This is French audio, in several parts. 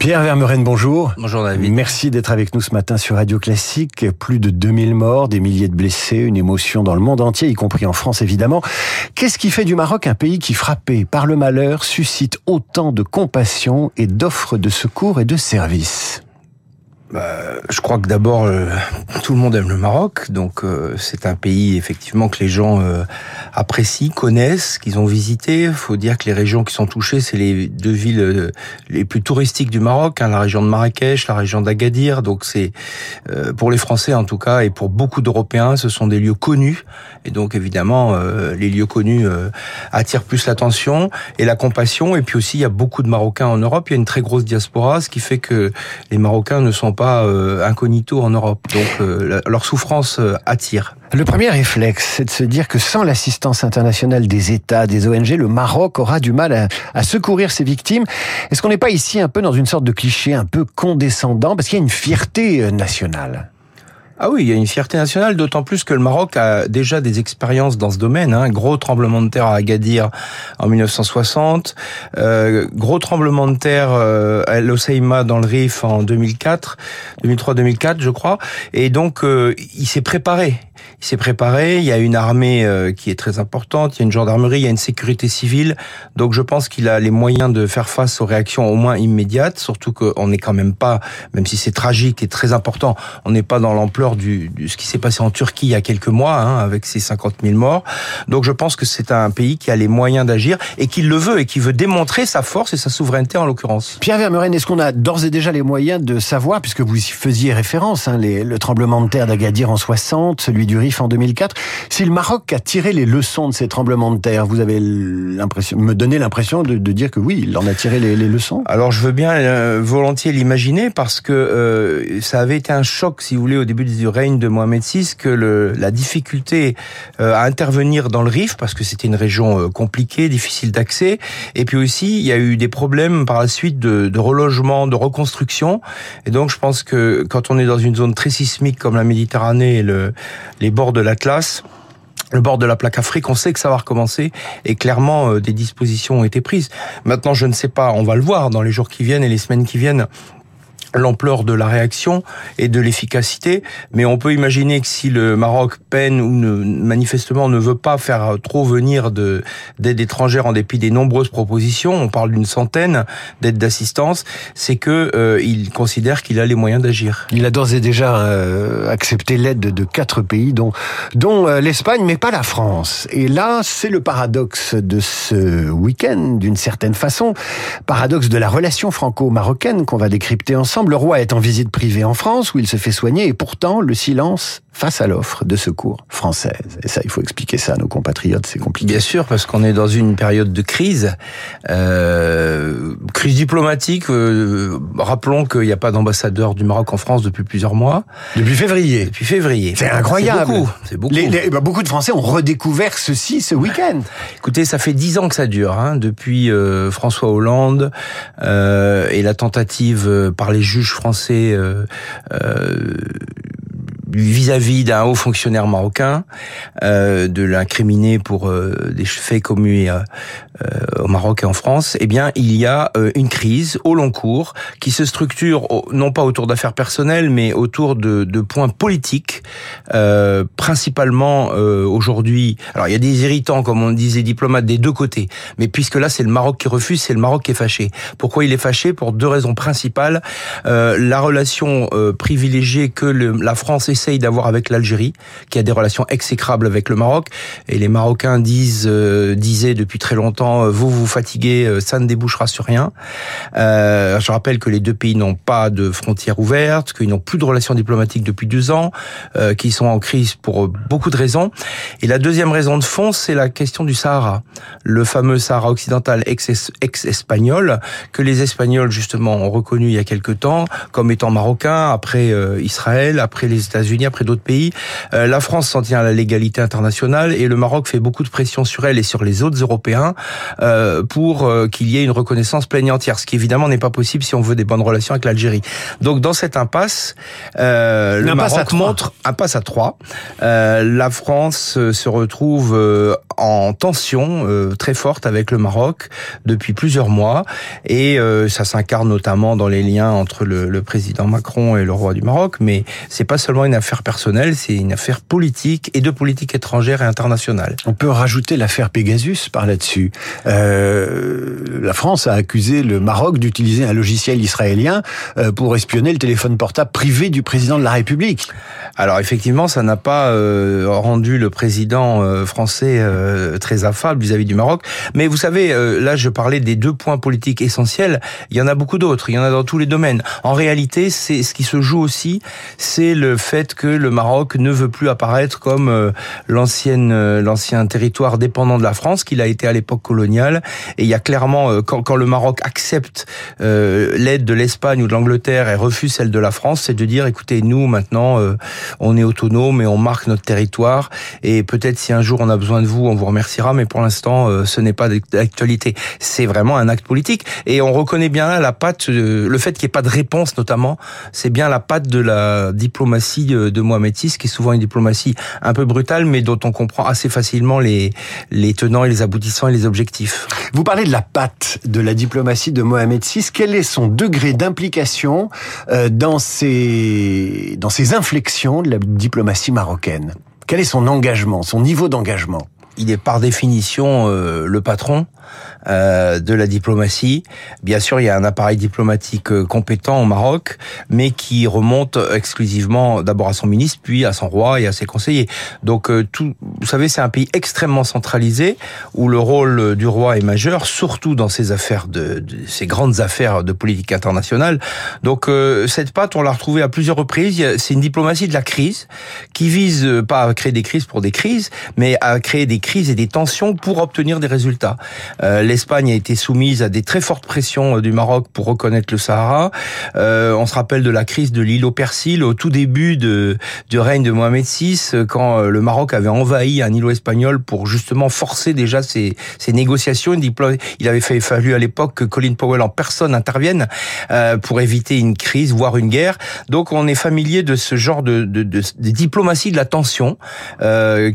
Pierre Vermeuren, bonjour. Bonjour David. Merci d'être avec nous ce matin sur Radio Classique. Plus de 2000 morts, des milliers de blessés, une émotion dans le monde entier, y compris en France évidemment. Qu'est-ce qui fait du Maroc un pays qui, frappé par le malheur, suscite autant de compassion et d'offres de secours et de services? Bah, je crois que d'abord euh, tout le monde aime le Maroc, donc euh, c'est un pays effectivement que les gens euh, apprécient, connaissent, qu'ils ont visité. Faut dire que les régions qui sont touchées, c'est les deux villes les plus touristiques du Maroc, hein, la région de Marrakech, la région d'Agadir. Donc c'est pour les Français en tout cas et pour beaucoup d'Européens, ce sont des lieux connus. Et donc évidemment, les lieux connus attirent plus l'attention et la compassion. Et puis aussi, il y a beaucoup de Marocains en Europe. Il y a une très grosse diaspora, ce qui fait que les Marocains ne sont euh, incognito en Europe. Donc euh, leur souffrance euh, attire. Le premier réflexe, c'est de se dire que sans l'assistance internationale des États, des ONG, le Maroc aura du mal à, à secourir ses victimes. Est-ce qu'on n'est pas ici un peu dans une sorte de cliché un peu condescendant? Parce qu'il y a une fierté nationale ah oui, il y a une fierté nationale, d'autant plus que le Maroc a déjà des expériences dans ce domaine. Hein. Gros tremblement de terre à Agadir en 1960, euh, gros tremblement de terre euh, à L'Oseima dans le Rif en 2004, 2003-2004 je crois. Et donc euh, il s'est préparé il s'est préparé, il y a une armée euh, qui est très importante, il y a une gendarmerie, il y a une sécurité civile. Donc je pense qu'il a les moyens de faire face aux réactions au moins immédiates, surtout qu'on n'est quand même pas, même si c'est tragique et très important, on n'est pas dans l'ampleur du, ce qui s'est passé en Turquie il y a quelques mois, hein, avec ses 50 000 morts. Donc je pense que c'est un pays qui a les moyens d'agir et qui le veut et qui veut démontrer sa force et sa souveraineté en l'occurrence. Pierre Vermeuren, est-ce qu'on a d'ores et déjà les moyens de savoir, puisque vous y faisiez référence, hein, les, le tremblement de terre d'Agadir en 60, celui du Rif en 2004. Si le Maroc a tiré les leçons de ces tremblements de terre, vous avez l'impression, me donner l'impression de, dire que oui, il en a tiré les, leçons. Alors je veux bien euh, volontiers l'imaginer parce que euh, ça avait été un choc, si vous voulez, au début du règne de Mohamed VI, que la difficulté euh, à intervenir dans le Rif, parce que c'était une région compliquée, difficile d'accès, et puis aussi il y a eu des problèmes par la suite de, de relogement, de reconstruction, et donc je pense que quand on est dans une zone très sismique comme la Méditerranée et le, les bord de l'Atlas, le bord de la plaque Afrique, on sait que ça va recommencer et clairement euh, des dispositions ont été prises. Maintenant, je ne sais pas, on va le voir dans les jours qui viennent et les semaines qui viennent l'ampleur de la réaction et de l'efficacité, mais on peut imaginer que si le Maroc peine ou ne, manifestement ne veut pas faire trop venir de d'aide étrangère en dépit des nombreuses propositions, on parle d'une centaine d'aides d'assistance, c'est que euh, il considère qu'il a les moyens d'agir. Il a d'ores et déjà euh, accepté l'aide de quatre pays, dont dont euh, l'Espagne, mais pas la France. Et là, c'est le paradoxe de ce week-end, d'une certaine façon, paradoxe de la relation franco-marocaine qu'on va décrypter ensemble le roi est en visite privée en France où il se fait soigner et pourtant le silence face à l'offre de secours française. Et ça, il faut expliquer ça à nos compatriotes, c'est compliqué. Bien sûr, parce qu'on est dans une période de crise, euh, crise diplomatique. Euh, rappelons qu'il n'y a pas d'ambassadeur du Maroc en France depuis plusieurs mois. Depuis février. Depuis février. C'est incroyable. C'est beaucoup. C'est beaucoup. Les, bah, beaucoup de Français ont redécouvert ceci ce week-end. Écoutez, ça fait dix ans que ça dure, hein, depuis euh, François Hollande euh, et la tentative euh, par les juges français vis-à-vis d'un haut fonctionnaire marocain, euh, de l'incriminer pour euh, des faits commis euh, au Maroc et en France, eh bien, il y a une crise au long cours qui se structure non pas autour d'affaires personnelles, mais autour de, de points politiques, principalement aujourd'hui. Alors, il y a des irritants, comme on disait, diplomates des deux côtés, mais puisque là, c'est le Maroc qui refuse, c'est le Maroc qui est fâché. Pourquoi il est fâché? Pour deux raisons principales. la relation privilégiée que le, la France essaye d'avoir avec l'Algérie, qui a des relations exécrables avec le Maroc. Et les Marocains disent, euh, disaient depuis très longtemps, euh, vous vous fatiguez, euh, ça ne débouchera sur rien. Euh, je rappelle que les deux pays n'ont pas de frontières ouvertes, qu'ils n'ont plus de relations diplomatiques depuis deux ans, qu'ils sont en crise pour beaucoup de raisons. Et la deuxième raison de fond, c'est la question du Sahara, le fameux Sahara occidental ex-espagnol que les Espagnols justement ont reconnu il y a quelque temps comme étant marocain après Israël, après les États-Unis unis après d'autres pays. La France s'en tient à la légalité internationale et le Maroc fait beaucoup de pression sur elle et sur les autres Européens euh, pour euh, qu'il y ait une reconnaissance pleine et entière, ce qui évidemment n'est pas possible si on veut des bonnes relations avec l'Algérie. Donc dans cette impasse, euh, le Maroc montre un passe à trois. Euh, la France se retrouve en tension très forte avec le Maroc depuis plusieurs mois et ça s'incarne notamment dans les liens entre le, le, président Macron et le roi du Maroc. Mais c'est pas seulement une affaire personnelle, c'est une affaire politique et de politique étrangère et internationale. On peut rajouter l'affaire Pegasus par là-dessus. Euh, la France a accusé le Maroc d'utiliser un logiciel israélien euh, pour espionner le téléphone portable privé du président de la République. Alors effectivement, ça n'a pas euh, rendu le président euh, français très affable vis-à-vis du Maroc. Mais vous savez, là je parlais des deux points politiques essentiels. Il y en a beaucoup d'autres. Il y en a dans tous les domaines. En réalité, c'est ce qui se joue aussi, c'est le fait que le Maroc ne veut plus apparaître comme l'ancienne l'ancien territoire dépendant de la France qu'il a été à l'époque coloniale. Et il y a clairement quand, quand le Maroc accepte l'aide de l'Espagne ou de l'Angleterre et refuse celle de la France, c'est de dire écoutez nous maintenant on est autonome et on marque notre territoire. Et peut-être si un jour on a besoin de vous, on vous remerciera, mais pour l'instant, euh, ce n'est pas d'actualité. C'est vraiment un acte politique. Et on reconnaît bien là la patte, euh, le fait qu'il n'y ait pas de réponse notamment, c'est bien la patte de la diplomatie de Mohamed VI, qui est souvent une diplomatie un peu brutale, mais dont on comprend assez facilement les, les tenants et les aboutissants et les objectifs. Vous parlez de la patte de la diplomatie de Mohamed VI. Quel est son degré d'implication euh, dans ces, dans ces inflexions de la diplomatie marocaine? Quel est son engagement, son niveau d'engagement? Il est par définition euh, le patron euh, de la diplomatie. Bien sûr, il y a un appareil diplomatique euh, compétent au Maroc, mais qui remonte exclusivement d'abord à son ministre, puis à son roi et à ses conseillers. Donc, euh, tout, vous savez, c'est un pays extrêmement centralisé où le rôle du roi est majeur, surtout dans ces affaires de, grandes affaires de politique internationale. Donc, cette patte, on l'a retrouvée à plusieurs reprises. C'est une diplomatie de la crise qui vise pas à créer des crises pour des crises, mais à créer des crises et des tensions pour obtenir des résultats. Euh, L'Espagne a été soumise à des très fortes pressions euh, du Maroc pour reconnaître le Sahara. Euh, on se rappelle de la crise de l'île au Persil au tout début de, du règne de Mohamed VI, quand le Maroc avait envahi un îlot espagnol pour justement forcer déjà ces, ces négociations. Il avait fallu à l'époque que Colin Powell en personne intervienne pour éviter une crise, voire une guerre. Donc on est familier de ce genre de, de, de, de diplomatie de la tension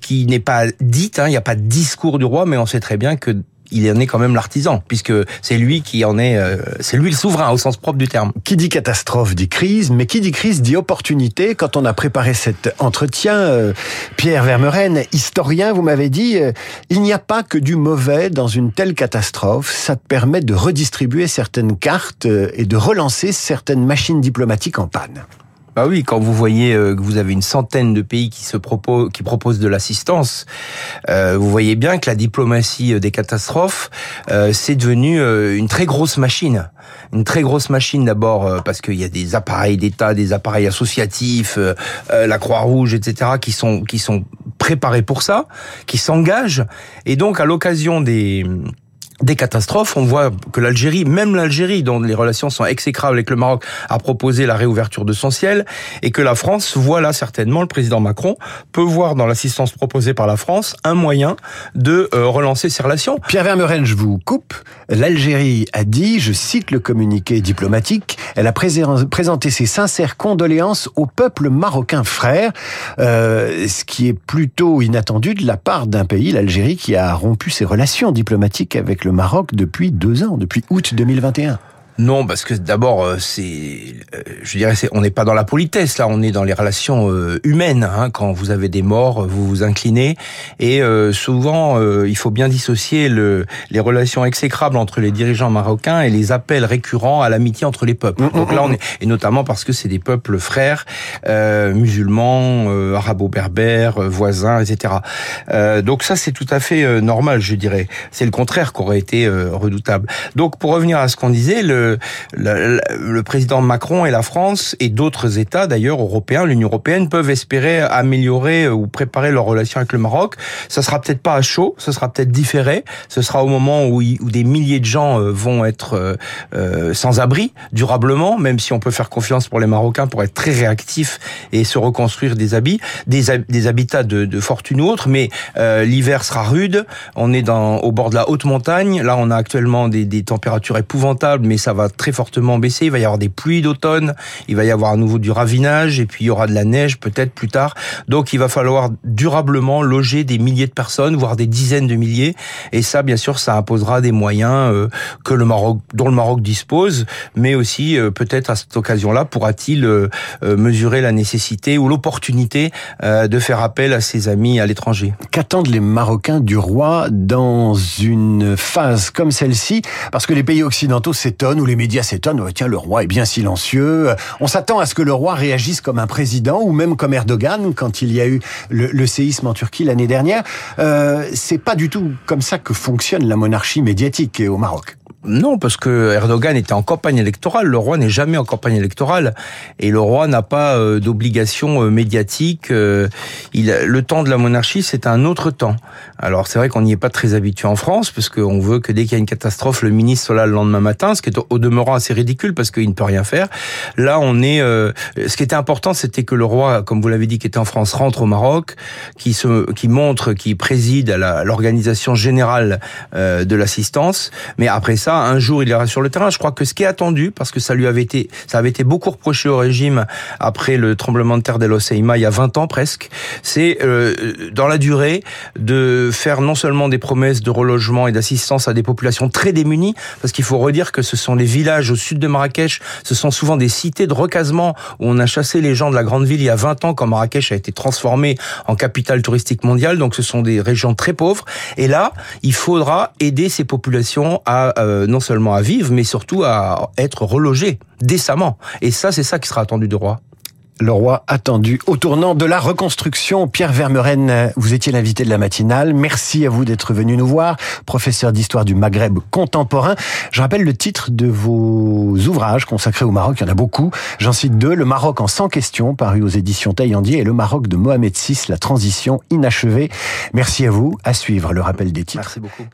qui n'est pas dite. Hein, il n'y a pas de discours du roi, mais on sait très bien que il en est quand même l'artisan, puisque c'est lui qui en est, euh, c'est lui le souverain au sens propre du terme. Qui dit catastrophe dit crise, mais qui dit crise dit opportunité. Quand on a préparé cet entretien, euh, Pierre Vermeren, historien, vous m'avez dit, euh, il n'y a pas que du mauvais dans une telle catastrophe. Ça permet de redistribuer certaines cartes et de relancer certaines machines diplomatiques en panne. Bah oui, quand vous voyez euh, que vous avez une centaine de pays qui se proposent, qui proposent de l'assistance, euh, vous voyez bien que la diplomatie euh, des catastrophes, c'est devenu une très grosse machine. Une très grosse machine d'abord parce qu'il y a des appareils d'État, des appareils associatifs, la Croix-Rouge, etc., qui sont qui sont préparés pour ça, qui s'engagent, et donc à l'occasion des des catastrophes. On voit que l'Algérie, même l'Algérie, dont les relations sont exécrables avec le Maroc, a proposé la réouverture de son ciel, et que la France voit là certainement, le président Macron peut voir dans l'assistance proposée par la France un moyen de euh, relancer ses relations. Pierre Vermeuren, je vous coupe. L'Algérie a dit, je cite le communiqué diplomatique, elle a présenté ses sincères condoléances au peuple marocain frère, euh, ce qui est plutôt inattendu de la part d'un pays, l'Algérie, qui a rompu ses relations diplomatiques avec le Maroc depuis deux ans, depuis août 2021. Non, parce que d'abord, euh, c'est, euh, je dirais, on n'est pas dans la politesse là, on est dans les relations euh, humaines. Hein. Quand vous avez des morts, vous vous inclinez, et souvent, il faut bien dissocier le, les relations exécrables entre les dirigeants marocains et les appels récurrents à l'amitié entre les peuples. Mm, donc là, mm, on mm. est, et notamment parce que c'est des peuples frères, musulmans, arabo-berbères, voisins, etc. donc ça, c'est tout à fait normal, je dirais. C'est le contraire qui aurait été redoutable. Donc, pour revenir à ce qu'on disait, le le, président Macron et la France et d'autres États d'ailleurs européens, l'Union européenne peuvent espérer améliorer ou préparer leurs relations avec le Maroc. Ça sera peut-être pas à chaud, ça sera peut-être différé. Ce sera au moment où, des milliers de gens vont être sans abri durablement, même si on peut faire confiance pour les Marocains pour être très réactifs et se reconstruire des habits, des, habitats de, fortune ou autre. Mais euh, l'hiver sera rude. On est au bord de la haute montagne. Là, on a actuellement des températures épouvantables, mais ça va très fortement baisser. Il va y avoir des pluies d'automne. Il va y avoir à nouveau du ravinage et puis il y aura de la neige peut-être plus tard. Donc, il va falloir durablement loger des milliers de personnes, voire des dizaines de milliers. Et ça, bien sûr, ça imposera des moyens euh, que le Maroc, dont le Maroc dispose, mais aussi euh, peut-être à cette occasion-là pourra-t-il euh, mesurer la nécessité ou l'opportunité de faire appel à ses amis à l'étranger. Qu'attendent les Marocains du roi dans une phase comme celle-ci? Parce que les pays occidentaux s'étonnent ou les médias s'étonnent. Oh, tiens, le roi est bien silencieux. On s'attend à ce que le roi réagisse comme un président ou même comme Erdogan quand il y a eu le, le séisme en Turquie l'année dernière. Euh, c'est pas du tout comme ça que fonctionne la monarchie médiatique au Maroc. Non, parce que Erdogan était en campagne électorale. Le roi n'est jamais en campagne électorale et le roi n'a pas euh, d'obligation euh, médiatique. Euh, il, le temps de la monarchie, c'est un autre temps. Alors c'est vrai qu'on n'y est pas très habitué en France, parce qu'on veut que dès qu'il y a une catastrophe, le ministre soit là le lendemain matin, ce qui est au demeurant assez ridicule parce qu'il ne peut rien faire. Là, on est. ce qui était important, c'était que le roi, comme vous l'avez dit, qui était en France, rentre au Maroc, qui se, qui montre, qui préside à l'organisation générale de l'assistance. Mais après ça un jour il ira sur le terrain. Je crois que ce qui est attendu, parce que ça lui avait été, ça avait été beaucoup reproché au régime après le tremblement de terre d'El Oseima il y a 20 ans presque, c'est euh, dans la durée de faire non seulement des promesses de relogement et d'assistance à des populations très démunies, parce qu'il faut redire que ce sont les villages au sud de Marrakech, ce sont souvent des cités de recasement où on a chassé les gens de la grande ville il y a 20 ans quand Marrakech a été transformée en capitale touristique mondiale. Donc ce sont des régions très pauvres. Et là, il faudra aider ces populations à euh, euh, non seulement à vivre, mais surtout à être relogé décemment. Et ça, c'est ça qui sera attendu du roi le roi attendu au tournant de la reconstruction. Pierre Vermeren, vous étiez l'invité de la matinale. Merci à vous d'être venu nous voir, professeur d'histoire du Maghreb contemporain. Je rappelle le titre de vos ouvrages consacrés au Maroc. Il y en a beaucoup. J'en cite deux. Le Maroc en 100 questions, paru aux éditions Taillandier, et le Maroc de Mohamed VI, la transition inachevée. Merci à vous. À suivre le rappel des titres. Merci beaucoup.